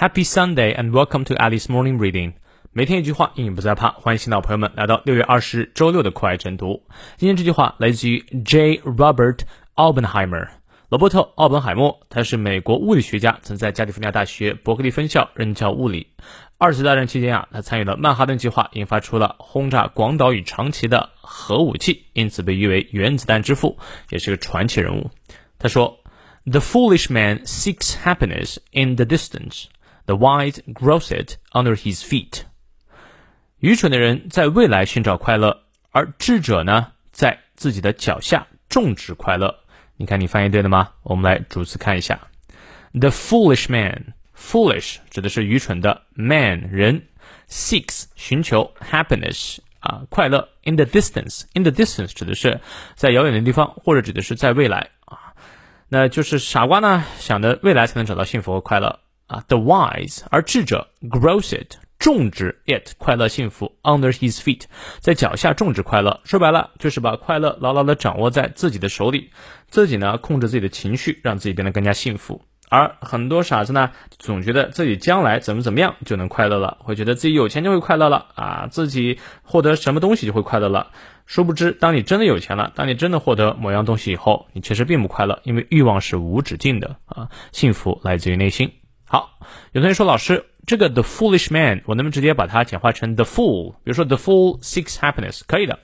Happy Sunday and welcome to Alice Morning Reading。每天一句话，英语不再怕。欢迎新老朋友们来到六月二十日周六的课外晨读。今天这句话来自于 J. Robert Oppenheimer，罗伯特·奥本海默。他是美国物理学家，曾在加利福尼亚大学伯克利分校任教物理。二次大战期间啊，他参与了曼哈顿计划，引发出了轰炸广岛与长崎的核武器，因此被誉为原子弹之父，也是个传奇人物。他说：“The foolish man seeks happiness in the distance.” The wise grows it under his feet。愚蠢的人在未来寻找快乐，而智者呢，在自己的脚下种植快乐。你看，你翻译对了吗？我们来逐词看一下。The foolish man，foolish 指的是愚蠢的，man 人，seeks 寻求 happiness 啊快乐。In the distance，in the distance 指的是在遥远的地方，或者指的是在未来啊。那就是傻瓜呢想的未来才能找到幸福和快乐。啊，the wise，而智者 grows it，种植 it，快乐幸福 under his feet，在脚下种植快乐。说白了，就是把快乐牢牢的掌握在自己的手里，自己呢控制自己的情绪，让自己变得更加幸福。而很多傻子呢，总觉得自己将来怎么怎么样就能快乐了，会觉得自己有钱就会快乐了啊，自己获得什么东西就会快乐了。殊不知，当你真的有钱了，当你真的获得某样东西以后，你其实并不快乐，因为欲望是无止境的啊，幸福来自于内心。好，有同学说老师，这个 the foolish man，我能不能直接把它简化成 the fool？比如说 the fool seeks happiness，可以的。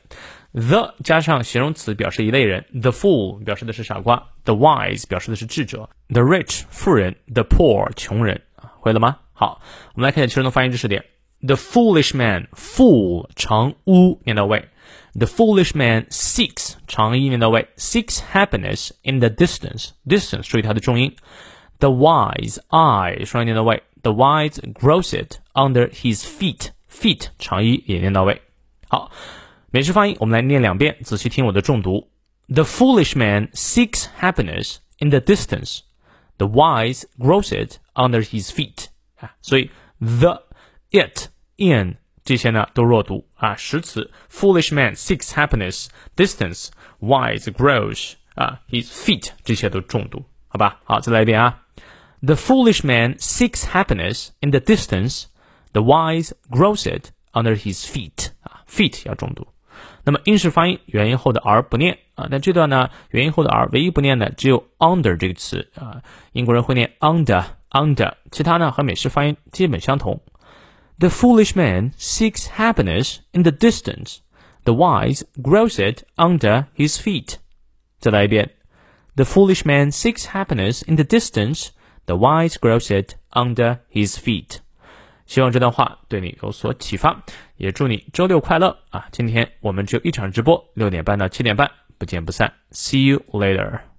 the 加上形容词表示一类人，the fool 表示的是傻瓜，the wise 表示的是智者，the rich 富人，the poor 穷人。会了吗？好，我们来看一下其中的发音知识点。The foolish man fool 长 u 念到位，the foolish man seeks 长 e 念到位，seeks happiness in the distance distance 注意它的重音。The wise I 双音念到位，The wise grows it under his feet. Feet 长一也念到位。好，美式发音我们来念两遍，仔细听我的重读。The foolish man seeks happiness in the distance. The wise grows it under his feet. 啊，所以 the, it, in 这些呢都弱读啊，实词 foolish man seeks happiness, distance, wise grows 啊，his feet 这些都重读，好吧？好，再来一遍啊。 The foolish man seeks happiness in the distance, the wise grows it under his feet. 啊，feet 要重读。那么英式发音元音后的 r 不念啊，但这段呢元音后的 r 唯一不念的只有 under 这个词啊，英国人会念 under under，其他呢和美式发音基本相同。The foolish man seeks happiness in the distance, the wise grows it under his feet. 再来一遍。The foolish man seeks happiness in the distance, The wise grows it under his feet。希望这段话对你有所启发，也祝你周六快乐啊！今天我们只有一场直播，六点半到七点半，不见不散。See you later。